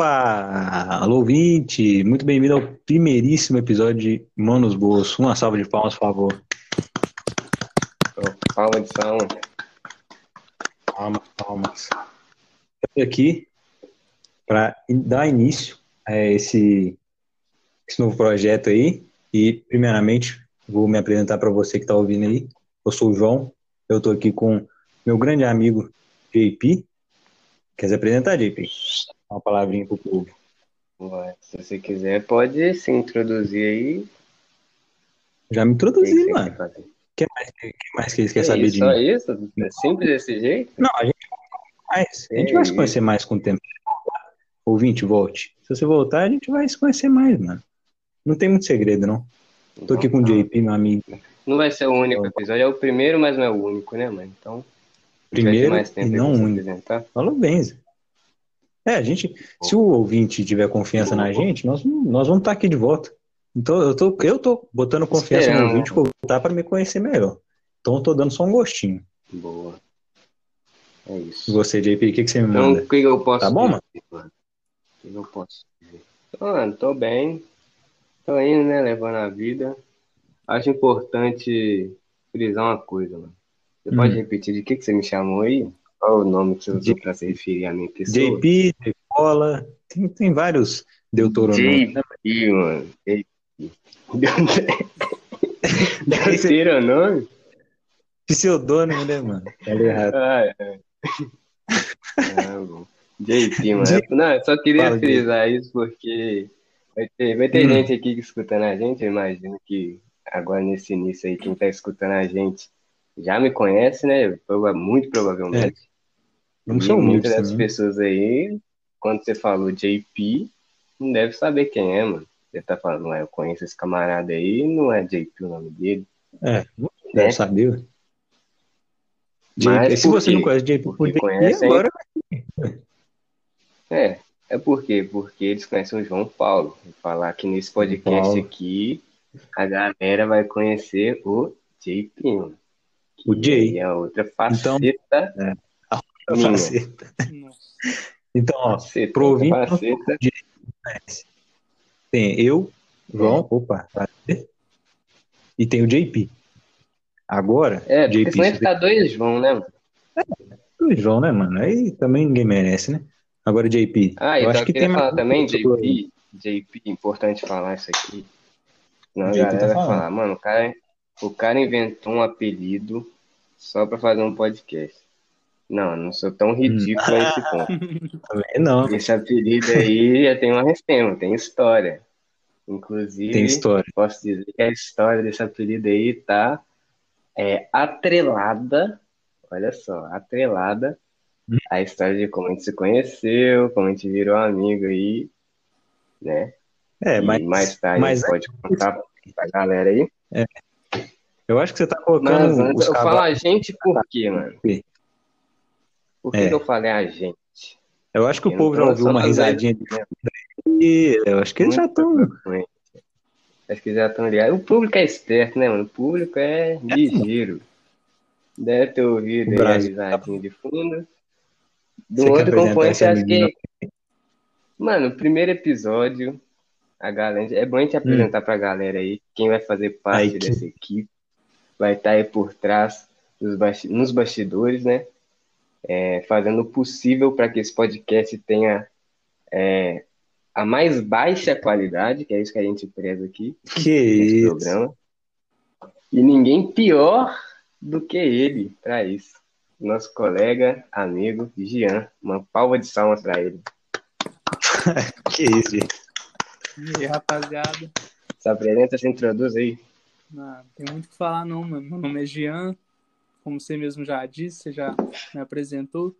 Opa! Alô, ouvinte! Muito bem-vindo ao primeiríssimo episódio de Manos Boas. Uma salva de palmas, por favor. Palma de salma. Palmas, palmas. Estou aqui para dar início a esse, esse novo projeto aí. E, primeiramente, vou me apresentar para você que está ouvindo aí. Eu sou o João. Eu estou aqui com meu grande amigo JP. Quer se apresentar, JP? Uma palavrinha pro povo. Ué, se você quiser, pode se introduzir aí. Já me introduzi, que mano. O que mais, que mais que eles querem saber isso, de só mim? isso? É simples desse jeito? Não, a gente vai mais. A gente vai se conhecer mais com o tempo. Ouvinte, volte. Se você voltar, a gente vai se conhecer mais, mano. Não tem muito segredo, não. Tô aqui com o JP, meu amigo. Não vai ser o único episódio, é o primeiro, mas não é o único, né, mano? Então, Primeiro mais e tempo aí não único. Falou bem, Zé. É, a gente, se o ouvinte tiver confiança na gente, nós, nós vamos estar aqui de volta. Então, eu tô, eu tô botando confiança no Esperando. ouvinte vou voltar para me conhecer melhor. Então, eu tô dando só um gostinho. Boa. É isso. você, JP, o que, que você me Então, manda? o que eu posso Tá bom, dizer, mano? O que eu posso dizer? Mano, tô bem. Tô indo, né, levando a vida. Acho importante frisar uma coisa, mano. Você Hum. pode repetir de que que você me chamou aí? Qual o nome que você usou pra se referir à minha pessoa? JP, Decola, tem, tem vários deuteronômios. JP, mano. JP. Terceiro nome? Pseudônimo, né, mano? Tá errado. Ah, é. Ah, bom. JP, mano. Não, eu só queria Fala, frisar isso porque vai ter, vai ter Hum. gente aqui escutando a gente. Eu imagino que agora nesse início aí, quem tá escutando a gente já me conhece, né? Muito provavelmente. Vamos E humildes muitas das também. pessoas aí, quando você falou JP, não deve saber quem é, mano. Você tá falando, ah, eu conheço esse camarada aí, não é JP o nome dele. É, não né? deve saber. ué. Mas JP, se você não conhece JP por JP, conhece, agora É, é por quê? Porque eles conhecem o João Paulo. Vou falar que nesse podcast Paulo. aqui, a galera vai conhecer o JP, mano. O Jay. é outra Então, faceta. a Minha. Faceta. Então, ó, faceta, pro ouvinte, faceta. tem eu, João, opa, prazer, e tem o JP. Agora, É, JP, ia ficar dois João, né, mano? o João, né, mano? Aí também ninguém merece, né? Agora, JP, Ah, eu eu acho que tem falar também. JP, JP, importante falar isso aqui. Senão a tá galera vai falando. falar, mano, o cara, o cara inventou um apelido só pra fazer um podcast. Não, não sou tão ridículo a esse ponto. Também não, Esse apelido aí já tem uma restema, tem história. Inclusive, tem história. posso dizer que a história desse apelido aí tá é, atrelada, olha só, atrelada Hum. à história de como a gente se conheceu, como a gente virou amigo aí, né? É, E mas, mais tarde mas a pode contar pra galera aí. eu acho que você tá Mas colocando antes, os eu falo a gente por quê, mano? quê? Por que É. que eu falei a gente? Eu acho que o Eu povo já ouviu uma risadinha de aí. Eu acho que eles já estão. Acho que já estão ligados. O público é esperto, né, mano? O público é ligeiro. Deve ter ouvido O aí a risadinha de fundo. Do Você outro componente, acho que. Mano, o primeiro episódio, a galera. É bom a gente apresentar pra galera aí quem vai fazer parte equipe. dessa equipe. Vai estar aí por trás, dos basti- nos bastidores, né? É, fazendo o possível para que esse podcast tenha é, a mais baixa qualidade, que é isso que a gente preza aqui Que nesse isso. programa. E ninguém pior do que ele para isso. Nosso colega, amigo Gian. Uma palma de salmas para ele. Que isso, gente. E aí, rapaziada? Se apresenta, se introduz aí. Não, tem muito o que falar não, mano. Meu nome é Jean, como você mesmo já disse, você já me apresentou.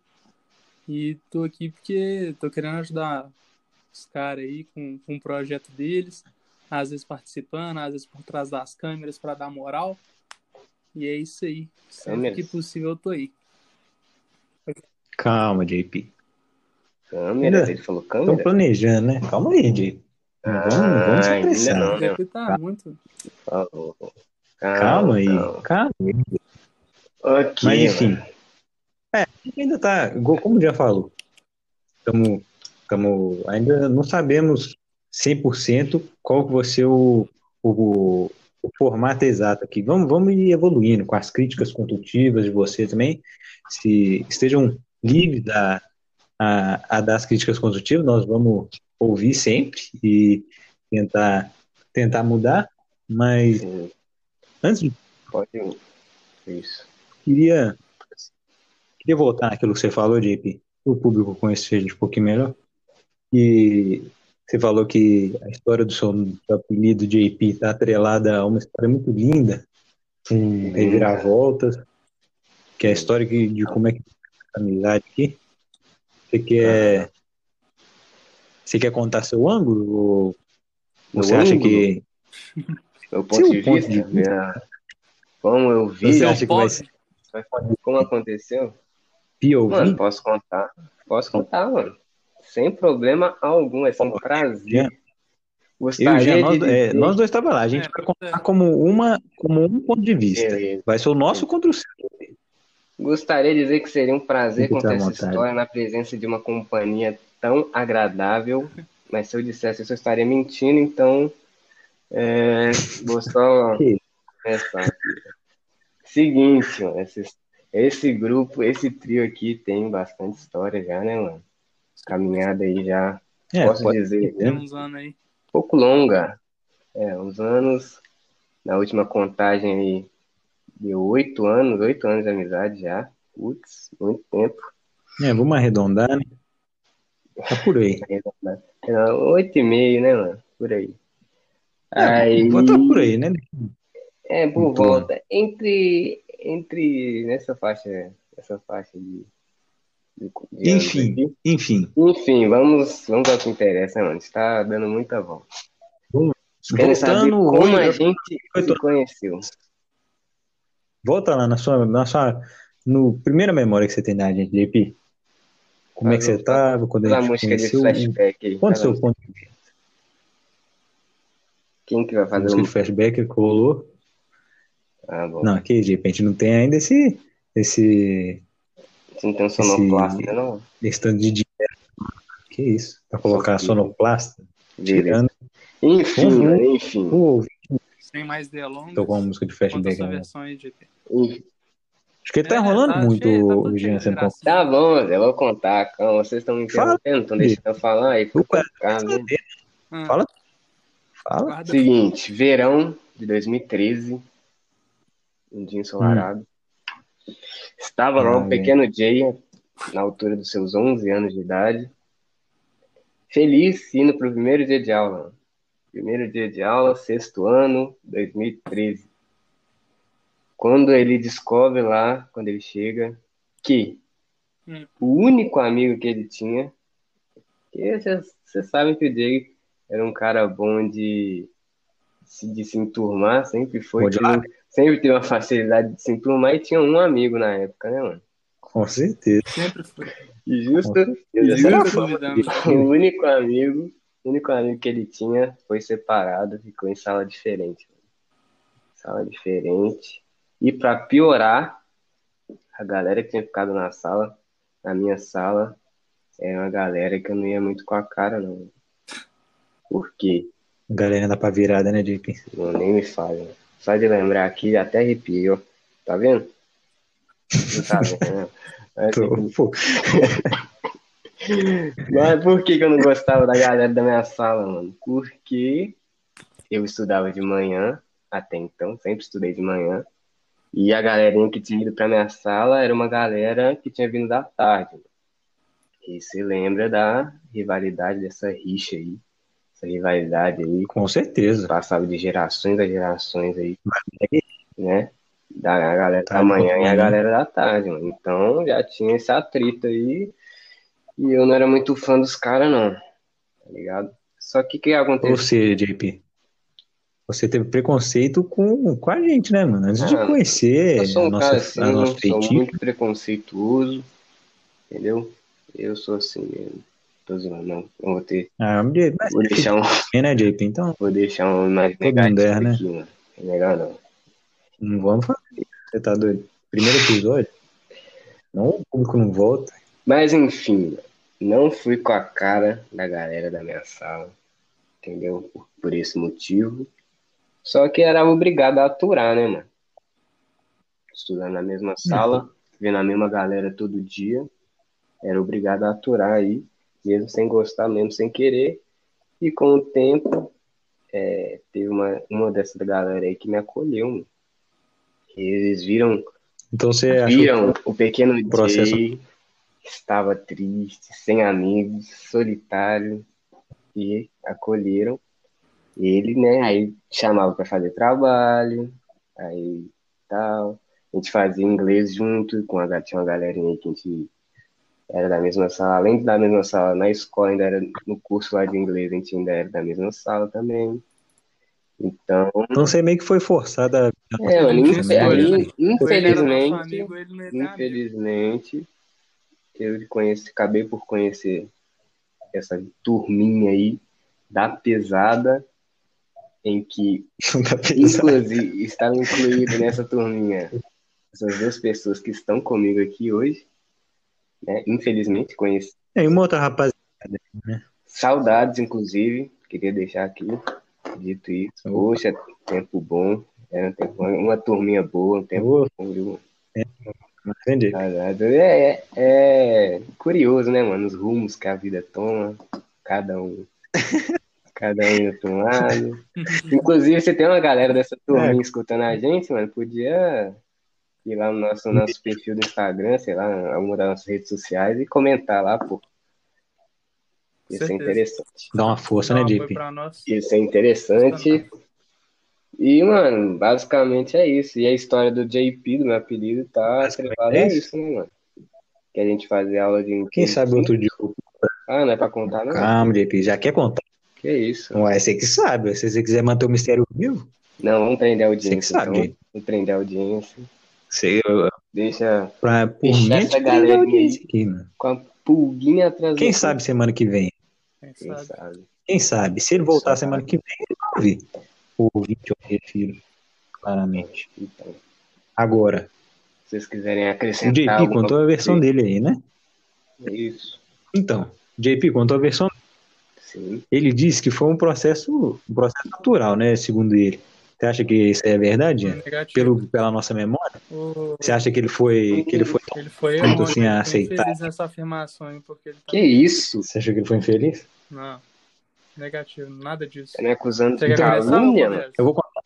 E tô aqui porque tô querendo ajudar os caras aí com, com o projeto deles, às vezes participando, às vezes por trás das câmeras para dar moral. E é isso aí. Sempre Câmeras? que possível eu tô aí. Calma, JP. Câmera, ele falou Estão câmera? planejando, né? Calma aí, JP. Não vamos, não vamos se Ah, apressar. não, né? Porque tá muito. Falou. Calma aí, calma. calma aí. Ok, Mas enfim. É, ainda tá, como já falou, estamos Tamo, ainda não sabemos 100% qual que vai ser o, o, o formato exato aqui. Vamos, vamos ir evoluindo com as críticas construtivas de você também. Se estejam livres a, a, a dar as críticas construtivas, nós vamos ouvir sempre e tentar, tentar mudar. Mas Sim, antes de pode isso. Queria, queria voltar naquilo que você falou, JP, para o público conhecer a gente um pouquinho melhor. E você falou que a história do seu, do apelido JP está atrelada a uma história muito linda, com reviravoltas, que é a história que- de como é que a amizade aqui. Você quer, você quer contar seu ângulo? Ou Meu você acha ângulo? que Meu ponto Seu de ponto vista, de vista. minha- como eu vi, você acha que vai ser como aconteceu, POV? mano, posso contar. Posso contar, mano. Sem problema algum, é um prazer. Eu Gostaria Jean, de nós, é, nós dois estávamos lá. A gente É, vai contar é. como, uma, como um ponto de vista. Beleza. Vai ser o nosso contra o seu. Gostaria de dizer que seria um prazer Fique contar essa vontade. história na presença de uma companhia tão agradável, mas se eu dissesse isso, eu estaria mentindo, então é, vou só começar. Seguinte, mano, esse, esse grupo, esse trio aqui tem bastante história já, né, mano? Caminhada aí já, É, posso pode- dizer, Tem um uns anos aí. pouco longa. É, uns anos, na última contagem aí, deu oito anos, oito anos de amizade já. Putz, muito tempo. É, vamos arredondar, né? Tá por aí. É, Oito e meio, né, mano? Por aí. Aí, É, tá por aí, né? É, por Muito volta. Entre, entre, nessa faixa, essa faixa de, de, de Enfim, enfim. Enfim, vamos, vamos ao que interessa, mano. Está dando muita volta. Quero saber como a gente oito se conheceu. volta lá na sua, na sua, no primeira memória que você tem da gente, JP. Como é que você um- tava quando a gente conheceu? flashback. Quanto seu ponto de vista? Quem que vai fazer música um... flashback que rolou? Ah, bom. Não, aqui, a gente não tem ainda esse, esse, Você não tem um sonoplasta, não? esse tanto de dinheiro. Que isso? Pra colocar Só sonoplasta? Tirando Enfim, Uhum. mano, enfim. ouvinte Sem mais delongas. tocou uma música de flashback. né? versão aí. Enfim. Acho que tá É, enrolando tá muito, tá o Jean. de graça. Tá bom, eu vou contar, calma. Vocês estão me Fala. interrompendo, estão deixando eu falar aí. Né? Ah, Fala. Fala. guarda- Seguinte, verão de 2013, um dia ensolarado. Estava lá um pequeno Jay, na altura dos seus 11 anos de idade, feliz indo para o primeiro dia de aula. Primeiro dia de aula, sexto ano, 2013. Quando ele descobre lá, quando ele chega, que Hum. o único amigo que ele tinha, que vocês sabem que o Jay era um cara bom de, de se enturmar, sempre foi. Bom de sempre teve uma facilidade de se enturmar e tinha um amigo na época, né, mano? Com certeza. Sempre foi. E justo, fama Duvidando. o único amigo, o único amigo que ele tinha foi separado, ficou em sala diferente. Sala diferente. E para piorar, a galera que tinha ficado na sala, na minha sala, era uma galera que eu não ia muito com a cara, não. Por quê? Galera dá pra virada, né, JP? Não, nem me fale. Só de lembrar aqui, até arrepiou. Tá vendo? Não tá vendo? Mas, Tô- Mas por que, que eu não gostava da galera da minha sala, mano? Porque eu estudava de manhã, até então, sempre estudei de manhã. E a galerinha que tinha ido pra minha sala era uma galera que tinha vindo da tarde. E se lembra da rivalidade, dessa rixa aí. Essa rivalidade aí, com certeza. passava de gerações a gerações aí, né? Da galera Tá da manhã e a bom. galera da tarde, mano. Então já tinha esse atrito aí. E eu não era muito fã dos caras, não. Tá ligado? Só que o que Ou aconteceu? seja, JP, você teve preconceito com, com a gente, né, mano? Antes de Ah, conhecer Eu sou a um nossa, cara assim, a eu nossa sou feitiço. muito preconceituoso, entendeu? Eu sou assim mesmo. Tô zoando, não. Vou ter. Ah, mas Vou deixar um, é, né, JP? Então, vou deixar um mais negativo erra, né? aqui, mano. É melhor não. não vamos fazer. Você tá doido? Primeiro episódio? Não, o público não volta. Mas enfim, não fui com a cara da galera da minha sala, entendeu? Por, por esse motivo. Só que era obrigado a aturar, né, mano? Estudando na mesma sala, vendo a mesma galera todo dia. Era obrigado a aturar aí, mesmo sem gostar, mesmo sem querer. E com o tempo, é, teve uma, uma dessa galera aí que me acolheu. Eles viram, Então você viram o pequeno o processo- Jay estava triste, sem amigos, solitário, e acolheram ele, né? Aí chamava para fazer trabalho, aí tal. A gente fazia inglês junto, com a, tinha uma galerinha aí que a gente era da mesma sala, além de da mesma sala, na escola ainda era no curso lá de inglês, a gente ainda era da mesma sala também. Então, Então você meio que foi forçado a. é, mano, infe- nosso infelizmente, amigo. Infelizmente, eu conheci, acabei por conhecer essa turminha aí da pesada, em que, da pesada. inclusive, estava incluído nessa turminha essas duas pessoas que estão comigo aqui hoje, né? Infelizmente, conheci É, E uma outra rapaziada. saudades, inclusive, queria deixar aqui, dito isso. Poxa, tempo bom, era um tempo, uma turminha boa, um tempo bom, viu? Entendi. Saudade. É, é, é curioso, né, mano? Os rumos que a vida toma, cada um. Cada um pra um lado. Inclusive, você tem uma galera dessa turminha É. escutando a gente, mano, podia ir lá no nosso, nosso perfil do Instagram, sei lá, alguma das nossas redes sociais e comentar lá, pô. Isso é interessante. Dá uma força, Dá né, nós. Isso é interessante. E, mano, basicamente é isso. E a história do JP, do meu apelido, tá atrelada é a isso. né, mano? Que a gente fazia aula de Quem sabe outro dia. Ah, não é pra contar, não? Calma, JP, já quer contar? Que isso? Ué, você que sabe. Se você quiser manter o mistério vivo, Não, vamos prender a você que audiência, sabe, então. JP. Vamos prender a audiência. Você, eu- Deixa pra, por Deixa a essa gente prende a galerinha audiência aqui, com a pulguinha atrás Quem sabe semana que vem? Quem Quem sabe? sabe? Quem sabe? Se ele voltar Só semana que vem, ele vai ouvir. O ouvinte, eu refiro, claramente. Então, Agora, se vocês quiserem o acrescentar JP alguma contou a versão coisa, dele aí, né? Isso, Então, o JP contou a versão sim. Ele disse que foi um processo, um processo natural, né? Segundo ele. Você acha que isso é verdade? Ian? Negativo. Pelo, pela nossa memória? O- Você acha que ele foi, que ele foi, Ele foi Tanto errôneo, assim, ele a aceitar. infeliz nessa afirmação, hein, porque ele tá... Que isso? você acha que ele foi infeliz? Não, negativo, nada disso. Tá me acusando de calúnia, mano? Eu vou contar.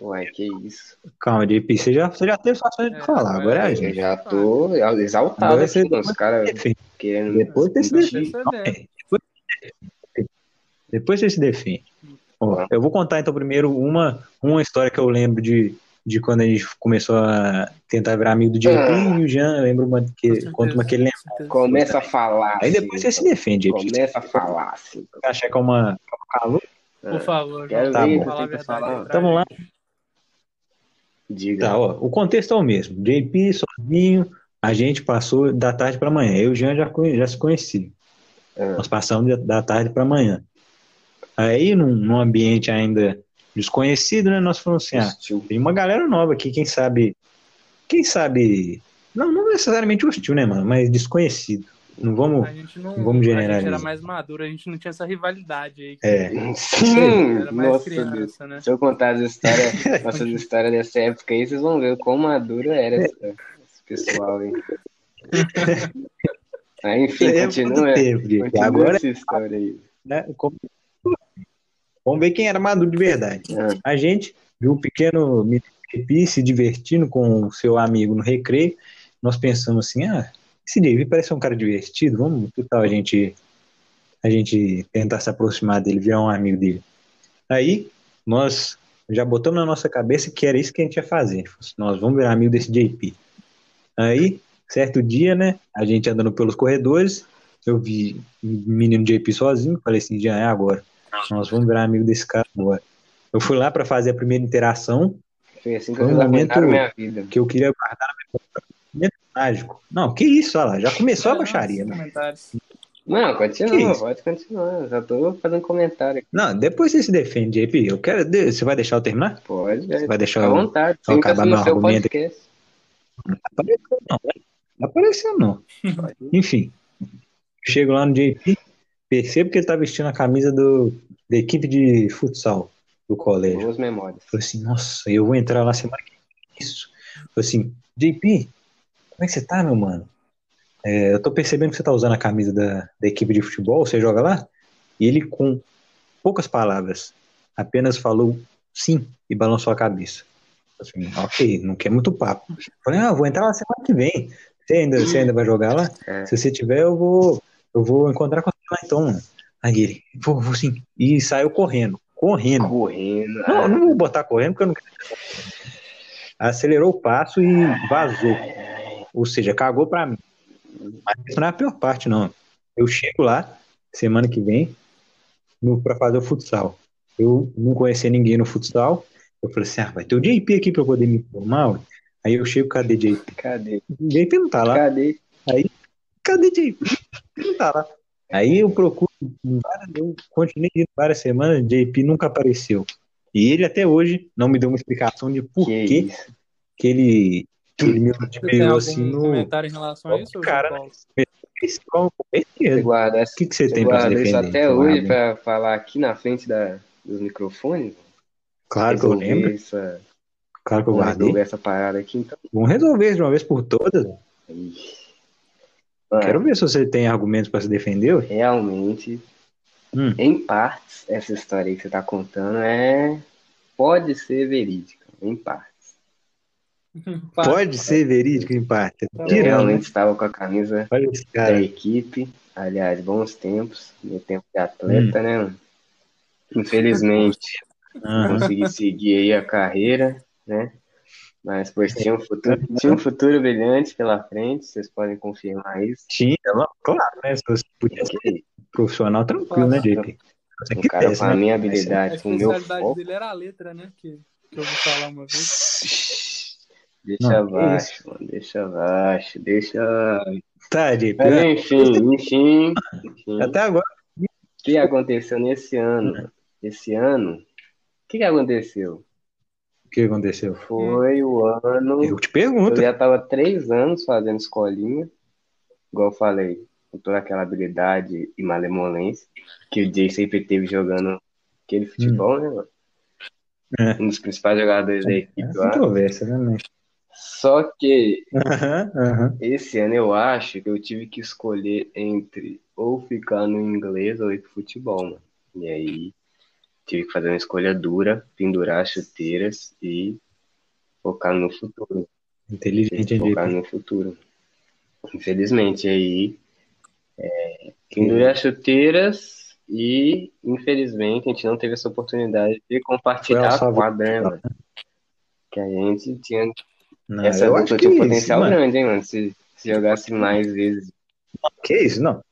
Ué, que isso? Calma, JP, você já, você já teve sua chance de É, falar, agora é a gente. já tô exaltado Agora aqui, mano. Os caras querendo Depois você se defende. Depois você se defende. Ó, eu vou contar então primeiro uma, uma história que eu lembro de, de quando a gente começou a tentar virar amigo do JP Ah. e o Jean, eu lembro uma que, certeza, conta uma que ele lembra. Começa a falar. Aí depois você se defende. Começa a falar, assim. Achar que é uma, é calúnia? Por favor, Quero Tá ver, bom. verdade. falar. Então vamos lá. Diga. Tá, ó, o contexto é o mesmo. JP sozinho, a gente passou da tarde para manhã. Eu e o Jean já, conhe- já se conheci. Ah. Nós passamos da- da tarde para manhã. Aí, num, num ambiente ainda desconhecido, né? Nós falamos assim: ah, Hostil. tem uma galera nova aqui, quem sabe. Quem sabe. Não, não necessariamente hostil, né, mano? Mas desconhecido. Não vamos. A gente não. Vamos A gente generalizar. era mais maduro, a gente não tinha essa rivalidade aí. É. Sim! Era mais Nossa, Deus. criança, né? Se eu contar as histórias, nossas histórias dessa época aí, vocês vão ver o quão maduro era esse, esse pessoal aí. Aí, enfim, É continua. tempo, continua Agora, essa história aí. né? como- Vamos ver quem era maduro de verdade. Ah, A gente viu o pequeno Mitipi se divertindo com o seu amigo no recreio. Nós pensamos assim, ah, esse Davi parece um cara divertido, vamos, que tal a gente, a gente tentar se aproximar dele, virar um amigo dele. Aí, nós já botamos na nossa cabeça que era isso que a gente ia fazer. Nós vamos virar amigo desse JP. Aí, certo dia, né, a gente andando pelos corredores, eu vi o menino JP sozinho, falei assim, já é agora. Nós vamos virar amigo desse cara agora. Eu fui lá para fazer a primeira interação, foi assim que Foi um momento- aguentaram minha vida. que eu queria guardar na minha mágico. Não, que isso, olha lá, já começou a baixaria. Né? Não, continua, pode continuar. Já tô fazendo comentário aqui. Não, depois você se defende, JP. Eu quero. Você vai deixar eu terminar? Pode, Você é. vai deixar eu. vontade. eu acabar meu argumento podcast. Não apareceu, não. né? Não apareceu, não. Enfim. Chego lá no JP, percebo que ele tá vestindo a camisa do, da equipe de futsal do colégio. Boas memórias. Falei assim, nossa, eu vou entrar lá semana que vem. Isso. Falei assim, JP, como é que você tá, meu mano? É, eu tô percebendo que você tá usando a camisa da, da equipe de futebol, você joga lá? E ele, com poucas palavras, apenas falou sim e balançou a cabeça. Assim, ok, não quer muito papo. Falei, ah, vou entrar lá semana que vem. Você ainda, você ainda vai jogar lá? É. Se você tiver, eu vou, eu vou encontrar com você lá então, mano. Aí ele, vou, vou sim. E saiu correndo, correndo. Correndo. Não, eu não vou botar correndo porque eu não quero. Acelerou o passo e vazou. Ou seja, cagou pra mim. Mas isso não é a pior parte, não. Eu chego lá, semana que vem, no, pra fazer o futsal. Eu não conhecia ninguém no futsal. Eu falei assim, ah, vai ter o JP aqui pra eu poder me informar. ué. Aí eu chego, cadê JP? Cadê? O JP não tá lá. Cadê? Cadê JP? Tá lá. Aí eu procuro, eu continuei indo várias semanas, JP nunca apareceu. E ele até hoje não me deu uma explicação de por que que, que ele, que ele me algum assim no. comentário em relação a isso, Cara? Esse guarda, O que, que você tem pra se guarda isso defender? até hoje pra falar aqui na frente da, dos microfones? Claro que eu lembro, Essa, claro que eu guardei. essa parada aqui, então. Vamos resolver de uma vez por todas. Ixi. Mano, Quero ver se você tem argumentos pra se defender. realmente, Hum. em partes, essa história aí que você tá contando é. Pode ser verídica, em partes. Pode ser verídico em parte. Tá Eu Tirando, né? realmente estava com a camisa esse da equipe. Aliás, bons tempos, meu tempo de Hum. atleta, né? mano? Infelizmente, Aham. consegui seguir aí a carreira, né? Mas, pois, tinha um futuro, tinha um futuro brilhante pela frente, vocês podem confirmar isso. Tinha, não, claro, né? Se você podia ser profissional, tranquilo, né. JP? Um cara com a né? minha A habilidade, com o meu especialidade foco. dele era a letra, né? Que, que eu vou falar uma vez. Deixa Não, abaixo, mano, deixa abaixo, deixa. Tá, JP. Mas enfim, enfim, enfim. Até agora. O que aconteceu nesse ano? Esse ano, o que que aconteceu? O que aconteceu? Foi o ano. Eu te Eu pergunto. já estava três anos fazendo escolinha, igual eu falei, com toda aquela habilidade e malemolência que o Jay sempre teve jogando aquele futebol, né, mano? É. Um dos principais jogadores da É equipe lá. controvérsia, né? Só que Aham, aham. esse ano eu acho que eu tive que escolher entre ou ficar no inglês ou ir pro futebol, mano. E aí tive que fazer uma escolha dura, pendurar as chuteiras e focar no futuro. Inteligente, focar no futuro. Infelizmente, aí é, pendurei as chuteiras e infelizmente a gente não teve essa oportunidade de compartilhar Foi a a sua quadra, vida. mano? Que a gente tinha Não, essa eu dupla acho que tinha um isso, potencial mano. grande, hein, mano? Se, se jogasse mais vezes. Que isso, não.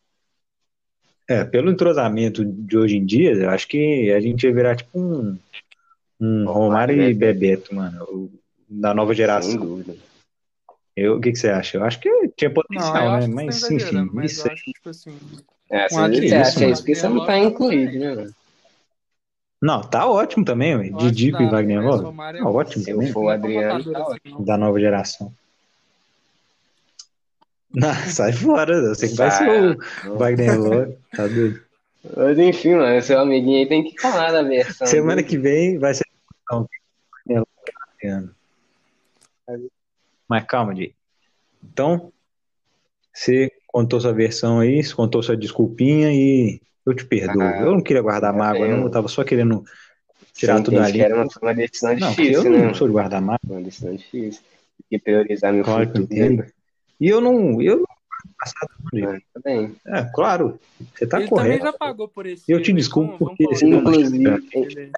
É, pelo entrosamento de hoje em dia, eu acho que a gente ia virar tipo um, um Romário e Bebeto, mano. Da nova Sem geração. dúvida. Eu, o que, que você acha? Eu acho que tinha Não, potencial, eu né? Mas, tá enfim, mas isso acho que, tipo assim, É, Um você acha mano. isso porque você não tá incluído, né, mano? Não, tá ótimo também, acho Didico que e Wagner Love. É Tá ótimo Se eu também. for o não é Adriano, tá assim, ótimo. não. Da nova geração. Não, sai fora, você que vai ser o Wagner Love. Tá doido. Mas enfim, mano, seu amiguinho aí tem que falar da versão. Semana dele. que vem vai ser. Não, Mas calma, Di. Então, você contou sua versão aí, você contou sua desculpinha e eu te perdoo. Ah, eu não queria guardar tá mágoa, não. Eu tava só querendo tirar Você tudo ali. que era uma, uma decisão Não, porque eu difícil, né? não sou de guardar mágoa. Uma decisão difícil. Tem que priorizar meu Claro eu futuro. E eu não. Eu não. Passado, Di. Mano, tá bem. É, claro. Você tá Ele também correto. já pagou por esse. Eu te desculpo vamos- porque vamos Inclusive, ele-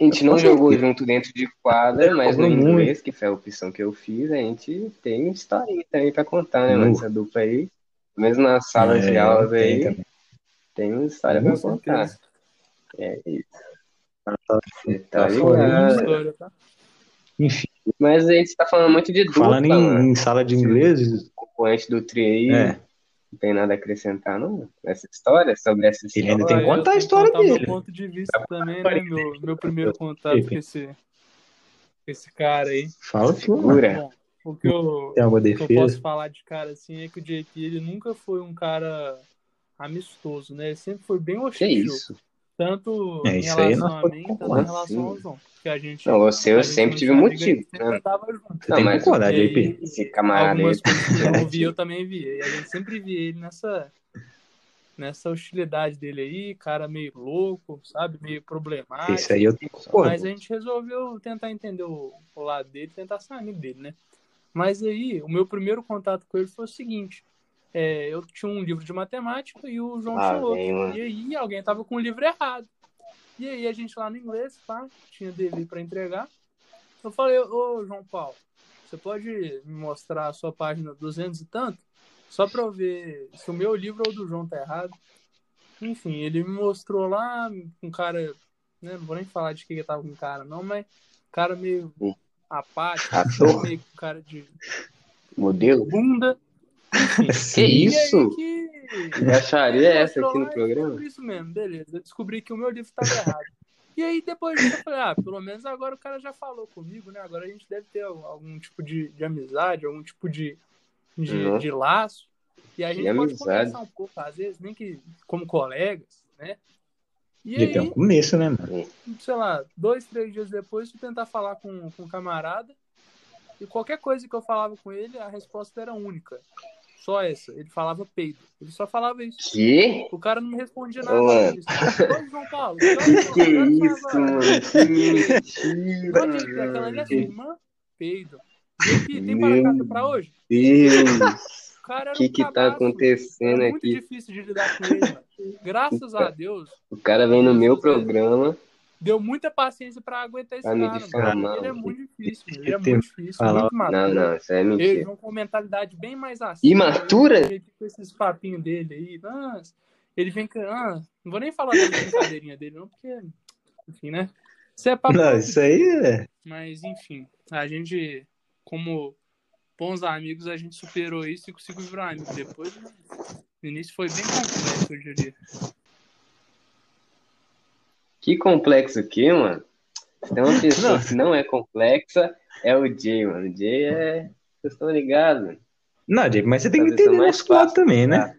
A gente não jogou junto dentro de quadra, É, mas no muito. inglês, que foi a opção que eu fiz, a gente tem historinha também pra contar, né, mano? Essa dupla aí. Mesmo nas salas de É, aulas tem aí, também. tem uma história pra contar. É isso. Você tá Tá fora, Tem ligado. história, tá? Enfim, Mas a gente tá falando muito de dupla, falando em, em sala de inglês, componente do trio aí, é, não tem nada a acrescentar, não? Essa história, sobre essa Ele história. ainda tem que contar a que história contar o meu dele. ponto de vista também, né? Meu, meu primeiro contato com esse, com esse cara aí. fala. Bom, o que eu, Tem alguma o que eu defesa? posso falar de cara assim é que o JP ele nunca foi um cara amistoso, né? Ele sempre foi bem Que hostil. isso? Tanto É, em isso aí relação a mim, tanto em relação ao sim. João. Que a gente, Não, você a eu gente sempre tive um motivo. sempre Né? andava junto. Não, mas concordar, JP. aí, esse camarada aí. algumas coisas que eu vi, eu também via. E a gente sempre via ele nessa, nessa hostilidade dele aí, cara meio louco, sabe? Meio problemático. Isso aí eu tenho. Mas a gente resolveu tentar entender o, o lado dele, tentar ser amigo dele, né? Mas aí, o meu primeiro contato com ele foi o seguinte: é, eu tinha um livro de matemática e o João Ah, tinha outro. E aí, alguém tava com o livro errado. E aí, a gente lá no inglês, pá, tinha dever para entregar. Eu falei: Ô, João Paulo, você pode me mostrar a sua página 200 e tanto? Só para eu ver se o meu livro ou o do João tá errado. Enfim, ele me mostrou lá, um cara, né, não vou nem falar de que que tava com o cara, não, mas cara meio Hum. apático, meio com cara de Modelo? bunda. Que isso? aí que. Que é essa aqui no programa? Isso mesmo, beleza. Eu descobri que o meu livro estava errado. E aí depois eu falei, ah, pelo menos agora o cara já falou comigo, né? Agora a gente deve ter algum tipo de, de amizade, algum tipo de, de, Uhum. de laço. E a Que gente pode amizade. conversar um pouco, às vezes, nem que como colegas, né? E JP é um aí, começo, né, mano? sei lá, dois, três dias depois, fui tentar falar com, com um camarada. E qualquer coisa que eu falava com ele, a resposta era única. Só essa. Ele falava peido. Ele só falava isso. Que? O cara não me respondia nada mano. disso. Ô, João Paulo, Que que isso, mano? Que Onde mentira, ele tem aquela ali é sua irmã? Peido. E aqui, tem para pra hoje? Deus. O cara que um que tá acontecendo Era muito aqui? difícil de lidar com ele, mano. Graças a Deus, O cara vem no meu programa deu muita paciência pra aguentar esse me cara, mano. Ele é muito difícil. Ele é muito difícil, falar- muito maduro. Não, não, isso é Ele mentira. João com uma mentalidade bem mais assim. Imatura? Ele vem com esses papinhos dele aí. Nossa, ele vem com. Ah, não vou nem falar da brincadeirinha dele, não, porque. Enfim, né? Isso é papo. Não, isso aí é. Mas, enfim, a gente, como bons amigos, a gente superou isso e conseguiu virar amigo depois. Mas no início foi bem complexo, eu diria. Que complexo aqui, mano. Se tem uma pessoa Não. que não é complexa, é o Jay, mano. O Jay é. Vocês estão ligados? Não, JP, mas você tem que entender nosso lado fácil, também, né? tá?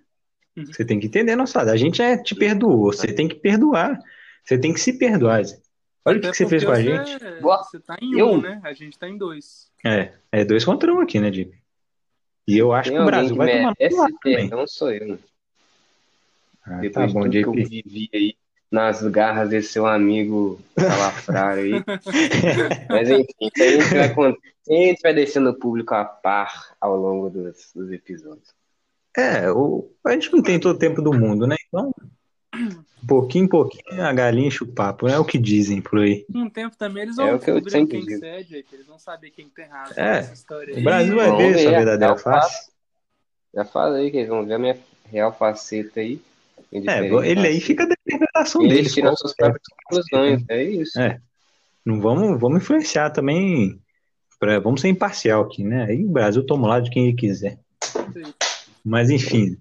Você tem que entender nosso lado. A gente é, te perdoou, você tem que perdoar. Você tem que se perdoar. Zé. Olha o que, que você fez com a gente. Você, Boa. você tá em Eu? um, né? A gente tá em dois. É, é dois contra um aqui, né, JP? E eu acho Tem que o Brasil que vai tomar no merece lado também. perdão, sou eu. Ah, tá Depois bom, de tudo que eu vivi aí nas garras desse seu amigo salafrário aí. Mas enfim, a gente vai, a gente vai deixando o público a par ao longo dos, dos episódios. É, o, a gente não tem todo o tempo do mundo, né? Então, pouquinho em pouquinho, a galinha enche o papo, é o que dizem por aí. O tempo também eles É vão o que eu descobrir sempre quem digo. cede, eles vão saber quem tem razão É, nessa história O. Brasil vai ver sua é verdadeira face. Já fala aí que eles vão ver a minha real faceta aí. É, ele aí fica interpretação dele. eles tiram suas próprias conclusões, é isso. É. Não vamos, vamos influenciar também. Pra, vamos ser imparcial aqui, né? Aí o Brasil toma o lado de quem ele quiser. Mas enfim,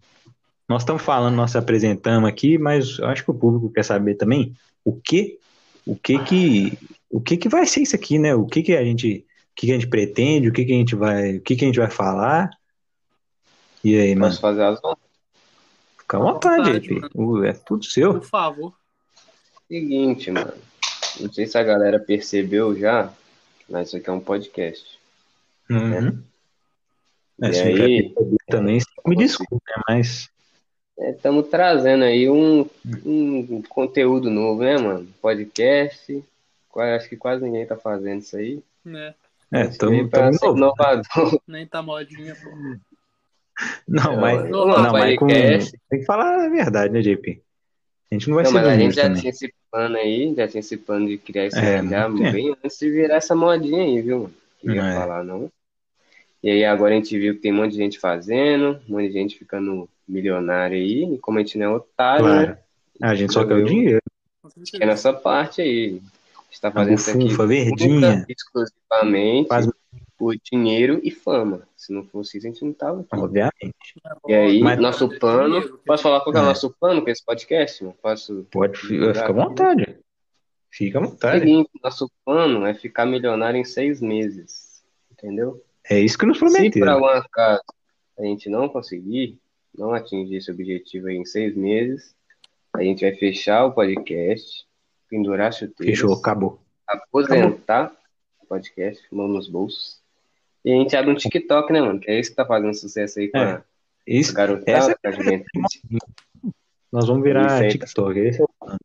nós estamos falando, nós se apresentamos aqui, mas eu acho que o público quer saber também o que, o que que, o que que vai ser isso aqui, né? O que que a gente, o que que a gente pretende, o que que a gente vai, o que que a gente vai falar. E aí, mano, Posso fazer as honras? Fica à vontade, vontade, É tudo seu. Por favor. Seguinte, mano. Não sei se a galera percebeu já, mas isso aqui é um podcast. Uhum. É, E aí- também, me desculpe, né? Mas Estamos trazendo aí um, um conteúdo novo, né, mano? Podcast. Acho que quase ninguém tá fazendo isso aí. Né? é, Veio estamos ser inovador. Nem tá modinha, pô. Não, mas, Não, não, mas com, tem que falar a verdade, né, JP? A gente não vai Não, ser mas a gente já também. tinha esse plano aí, já tinha esse plano de criar isso É, bem antes de virar essa modinha aí, viu? Queria É. falar, não. E aí agora a gente viu que tem um monte de gente fazendo, um monte de gente ficando milionário aí, e como a gente não é otário, Claro. né? A gente só quer o dinheiro. É nessa parte aí. A gente tá fazendo isso aqui verdinha. exclusivamente Faz- por dinheiro e fama. Se não fosse isso, a gente não tava aqui. Obviamente. E aí, Mas- nosso plano. Posso falar qual que é o É. nosso plano com esse podcast? mano? Posso. Pode fica à vontade. Fica à vontade. Seguinte, nosso plano é ficar milionário em seis meses. Entendeu? É isso que nos Se por prometeram. algum acaso a gente não conseguir, não atingir esse objetivo aí em seis meses, a gente vai fechar o podcast, pendurar chuteiras. Fechou, acabou. Aposentar acabou. o podcast, mão nos bolsos. E a gente abre um TikTok, né, mano? Que é isso que tá fazendo sucesso aí com É, a Isso, garotada, essa com a juventude. nós vamos virar Isso aí. TikTok. esse é o plano.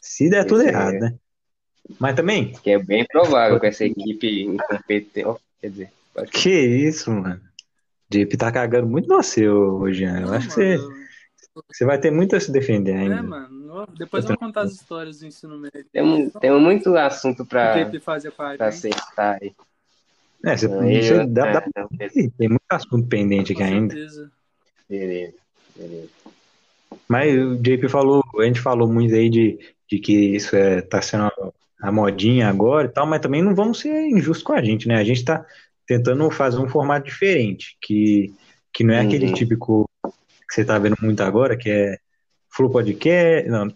Se der tudo Esse errado, é. né? Mas também, Que é bem provável com essa equipe incompetente. ó, Quer dizer, pode que isso, mano. JP tá cagando muito no seu hoje, né? Eu acho que você, você vai ter muito a se defender É, ainda. mano. ó, Depois eu vou contar as histórias do ensino médio. Temos, temos muito assunto pra, pra gente. acertar aí. É, você, Aí, você eu- dá, é, dá não, beleza, tem muito assunto pendente aqui ainda. certeza. beleza, beleza. Mas o JP falou, a gente falou muito aí de, de que isso é, tá sendo a, a modinha agora e tal, mas também não vamos ser injustos com a gente, né? A gente tá tentando fazer um formato diferente, que, que não é aquele Uhum. típico que você tá vendo muito agora, que é Flow Podcast, não,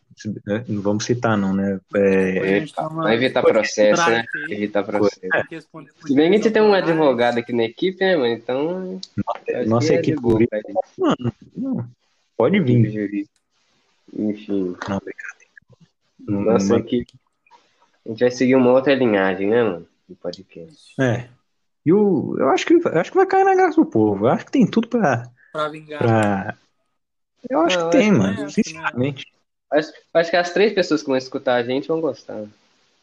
não vamos citar não, né? É, uma Vai evitar processo, né? Evitar processo. Se bem que a gente tem um advogado aqui na equipe, né, mano? Então. nossa é equipe boa mano, não, pode vir. Enfim, Não, nossa não- equipe. A gente vai seguir uma outra linhagem, né, mano? No podcast. É. E o, eu acho que eu acho que vai cair na graça do povo. Eu acho que tem tudo pra, Pra vingar. pra... Eu acho Não, que eu tem, acho mano. que é, Sinceramente. Acho, acho que as três pessoas que vão escutar a gente vão gostar.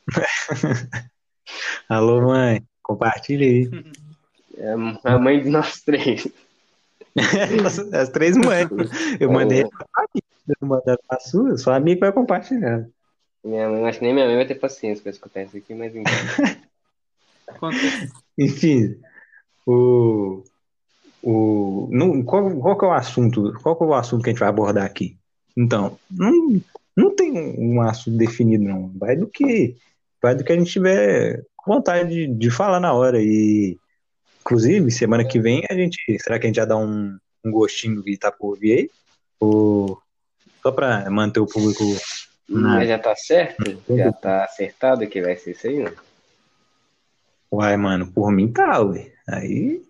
Alô, mãe. Compartilha aí. É a mãe de nós três. As três mães. Eu mandei pra família, eu mandei pra sua, sua amiga vai compartilhar. Minha mãe, acho que nem minha mãe vai ter paciência pra escutar isso aqui, mas enfim. Acontece. Enfim, o. o não, qual, qual que é o assunto? Qual que é o assunto que a gente vai abordar aqui? Então, não, não tem um, assunto definido, não. Vai do que vai do que a gente tiver vontade de, de falar na hora. E, inclusive, semana que vem a gente. Será que a gente já dá um, um gostinho que tá por vir aí? Ou só pra manter o público. Mas já tá certo? Já tá acertado que vai ser isso aí, mano? Uai, mano, por mim tá, ué. Aí.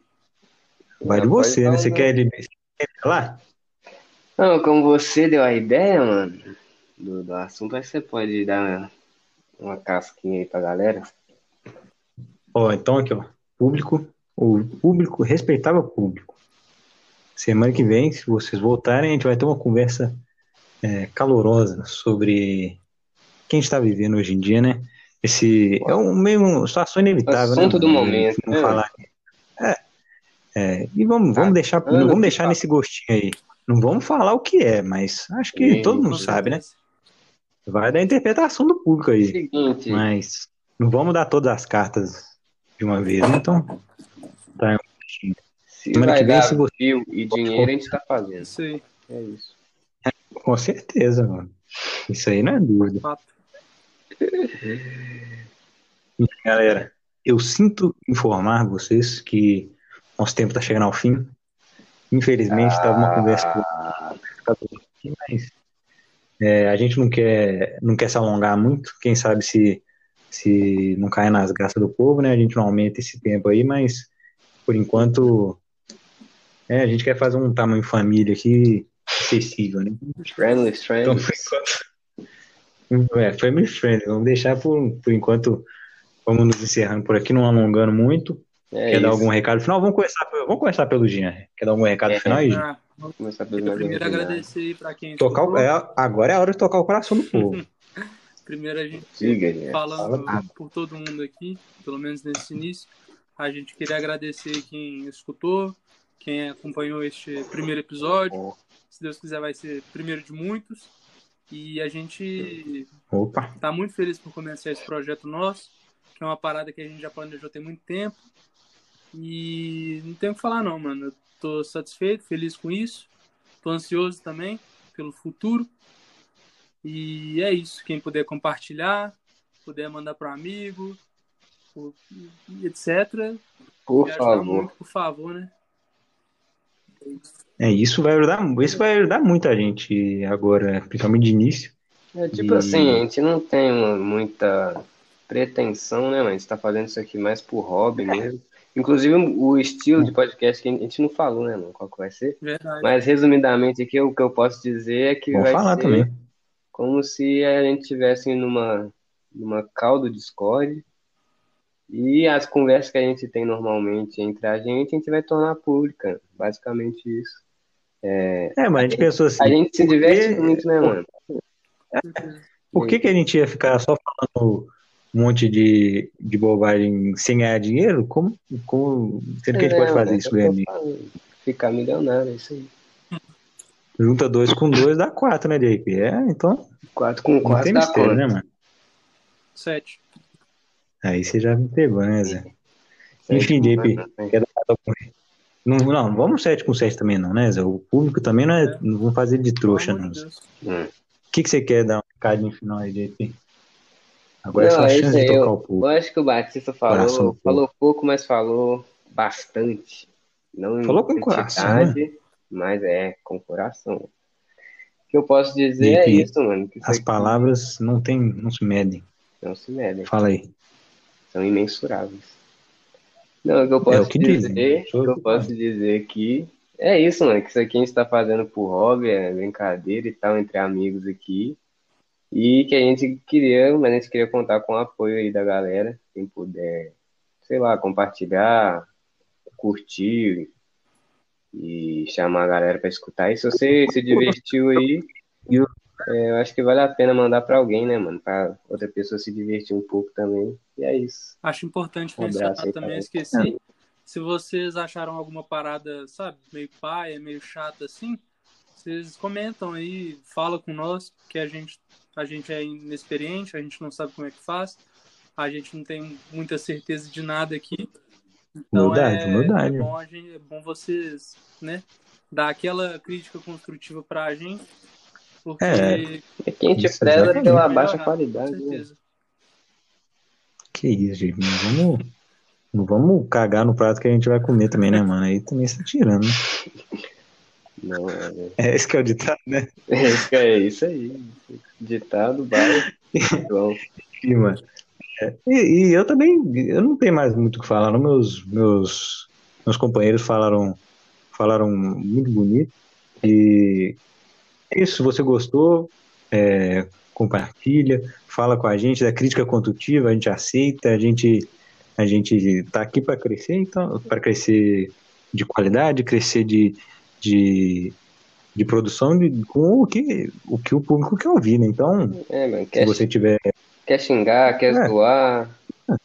Vai Já de você, né? Você um- quer ele você quer falar? Não, como você deu a ideia, mano, do, do assunto, aí você pode dar uma casquinha aí pra galera. Ó, então aqui, ó. Público, o público, respeitável público. Semana que vem, se vocês voltarem, a gente vai ter uma conversa é, calorosa sobre quem está vivendo hoje em dia, né? Esse é um meio uma situação inevitável, né? Assunto do mano? momento, Não né? falar. É, é, e vamos, vamos Ah, deixar, Ana, vamos deixar nesse gostinho aí. Não vamos falar o que é, mas acho que Sim, todo mundo sabe, né? Vai da interpretação do público aí. Seguinte, Mas não vamos dar todas as cartas de uma vez, né? Então, tá. se semana vai que vem, dar se você- e dinheiro, a gente tá fazendo. Isso aí. É isso. Com certeza, mano. Isso aí não é dúvida. Fato. Galera, eu sinto informar vocês que nosso tempo tá chegando ao fim. Infelizmente, estava uma conversa com aqui, mas é, a gente não quer, não quer se alongar muito. Quem sabe se, se não cair nas graças do povo, né? A gente não aumenta esse tempo aí, mas por enquanto é, a gente quer fazer um tamanho família aqui acessível, né? Friendly, Então, friendly. por enquanto. É, family friendly. Vamos deixar por, por enquanto. Vamos nos encerrando por aqui, não alongando muito. É Quer isso. dar algum recado final? Vamos começar, pelo- vamos começar pelo Jean. Quer dar algum recado É. final aí, Jean? Ah, vou Começar queria mais primeiro agradecer aí pra quem Tocar o- escutou. é, agora é a hora de tocar o coração do povo. Primeiro a gente Diga, falando Fala. por todo mundo aqui, pelo menos nesse início. A gente queria agradecer quem escutou, quem acompanhou este primeiro episódio. Se Deus quiser, vai ser primeiro de muitos. E a gente Opa, tá muito feliz por começar esse projeto nosso, que é uma parada que a gente já planejou tem muito tempo. E não tenho o que falar não, mano. Eu tô satisfeito, feliz com isso. Tô ansioso também pelo futuro. E é isso. Quem puder compartilhar, puder mandar para um amigo, etc. Por favor. muito, por favor, né? é isso vai ajudar, isso vai ajudar muito a gente agora, principalmente de início. É tipo E- assim, a gente não tem muita pretensão, né, mas a gente tá fazendo isso aqui mais por hobby mesmo. Inclusive, o estilo de podcast que a gente não falou, né, mano? Qual que vai ser? Verdade. Mas, resumidamente, aqui, o que eu posso dizer é que Vou vai falar ser também. como se a gente estivesse numa, numa call do Discord e as conversas que a gente tem normalmente entre a gente, a gente vai tornar pública. Basicamente isso. É, mas a gente pensou assim, A gente se diverte que- muito, né, mano? Por que, que a gente ia ficar só falando um monte de, de bobagem sem ganhar dinheiro? Como, como, sendo que a gente É, pode fazer isso é o que eu ganhando? tô falando. Ficar milionário, é isso aí. Junta dois com dois dá quatro, né, JP? É, então Quatro com quatro tem dá mistério, né, mano? Sete. Aí você já me pegou, né, Zé? Sete Enfim, JP, quer dar não, não, vamos 7 com 7 também não, né, Zé? O público também não, é, não vamos fazer de trouxa, Pelo não. de O que, que você quer dar um recadinho final aí, JP? Agora é Não, só a é chance de tocar eu- o. Eu acho que o Batista falou, falou pouco, mas falou bastante. Não Falou com coração, né? mas é com coração. O que eu posso dizer é E- e isso, mano. Que isso As aqui palavras não tem, não se medem. não se medem, Fala aí. são imensuráveis. Não, o que eu posso É o que dizer, né? Que eu que posso dizer aqui é isso, mano. Que isso aqui a gente tá fazendo por hobby, é brincadeira e tal, entre amigos aqui. E que a gente queria, mas a gente queria contar com o apoio aí da galera. Quem puder, sei lá, compartilhar, curtir e chamar a galera pra escutar. E se você se divertiu aí, é, eu acho que vale a pena mandar pra alguém, né, mano? Pra outra pessoa se divertir um pouco também. E é isso. Acho importante Um mencionar aí, também, esqueci. Se vocês acharam alguma parada, sabe, meio paia, meio chata assim, vocês comentam aí, fala com nós, que a gente, a gente é inexperiente, a gente não sabe como é que faz, a gente não tem muita certeza de nada aqui. Então Humildade, é, humildade. é bom a gente, é bom vocês, né, dar aquela crítica construtiva pra gente, porque É, É quem te Isso, preza pela melhorar, baixa qualidade, né? Que isso, gente. Não vamos, não vamos cagar no prato que a gente vai comer também, né, mano? Aí também você tá tirando. né? Não, é, É esse que é o ditado, né? é isso- é isso aí. Ditado, mano. É, E, e eu também, eu não tenho mais muito o que falar. Não. Meus, meus, meus companheiros falaram, falaram muito bonito. E é isso, se você gostou, é, compartilha, fala com a gente, da crítica construtiva, a gente aceita, a gente a gente tá aqui para crescer, então, para crescer de qualidade, crescer de, de, de produção de, com o que, o que o público quer ouvir, né? Então, é, mano, se você tiver quer xingar, quer É. zoar,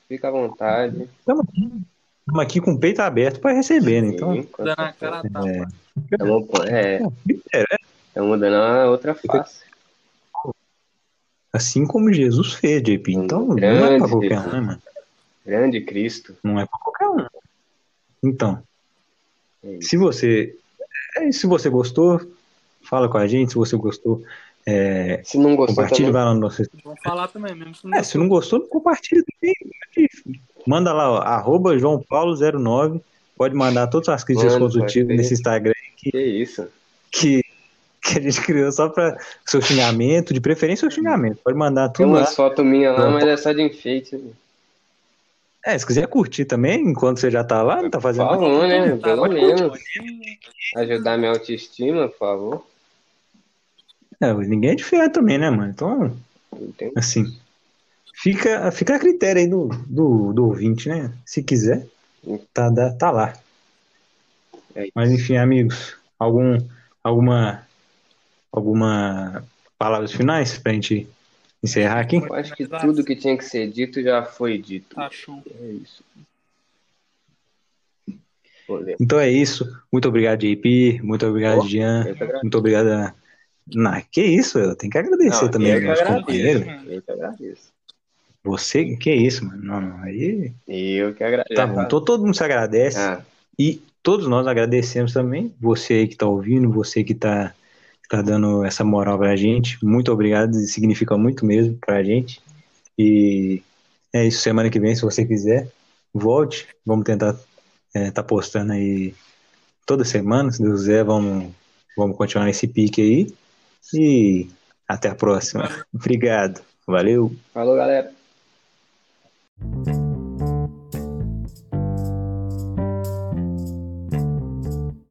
fica à vontade. Estamos aqui com o peito aberto para receber, né? Então, Dando a certeza. cara a tapa. é, Estamos, é, é, estamos dando uma outra face. assim como Jesus fez, JP. Então, não é Grande para qualquer um, né, mano? Grande Cristo. Não é para qualquer um. Então, É se você é, se você gostou, fala com a gente. Se você gostou, é, Se não gostou compartilha, também, vai lá no nosso Vamos falar também, mesmo se não É, se não gostou, compartilha também. Manda lá, ó, arroba João Paulo 09. Pode mandar todas as críticas Manda, construtivas nesse Instagram que isso. que, que a gente criou só para seu xingamento, de preferência o xingamento. Pode mandar Tem tudo lá. umas fotos minhas lá, Não, mas é só de enfeite. né? É, se quiser curtir também, enquanto você já tá lá, não tá fazendo Por nada. favor, né? Pelo menos. fotinho. Ajudar minha autoestima, por favor. É, ninguém é de ferro também, né, mano? Então, tem- assim, fica, fica a critério aí do, do, do ouvinte, né? Se quiser, tá, tá lá. É. Mas enfim, amigos, algum, alguma, alguma palavras finais pra gente encerrar aqui? Eu acho que tudo que tinha que ser dito já foi dito. Tá show. É isso. Então é isso. Muito obrigado, JP. Muito obrigado, Oh, Jean. Muito obrigado. A... Não, que isso, eu tenho que agradecer Não, também eu meus agradeço. companheiros. Eu que agradeço. Você, que isso, mano? Não, não, aí. Eu que agradeço. Tá bom, todo, todo mundo se agradece. Ah, E todos nós agradecemos também. Você aí que tá ouvindo, você que tá, que tá dando essa moral pra gente. Muito obrigado, significa muito mesmo pra gente. E é isso, semana que vem, se você quiser, volte. Vamos tentar é, tá postando aí toda semana, se Deus quiser, vamos, vamos continuar nesse pique aí. E até a próxima. Obrigado. Valeu. falou, galera.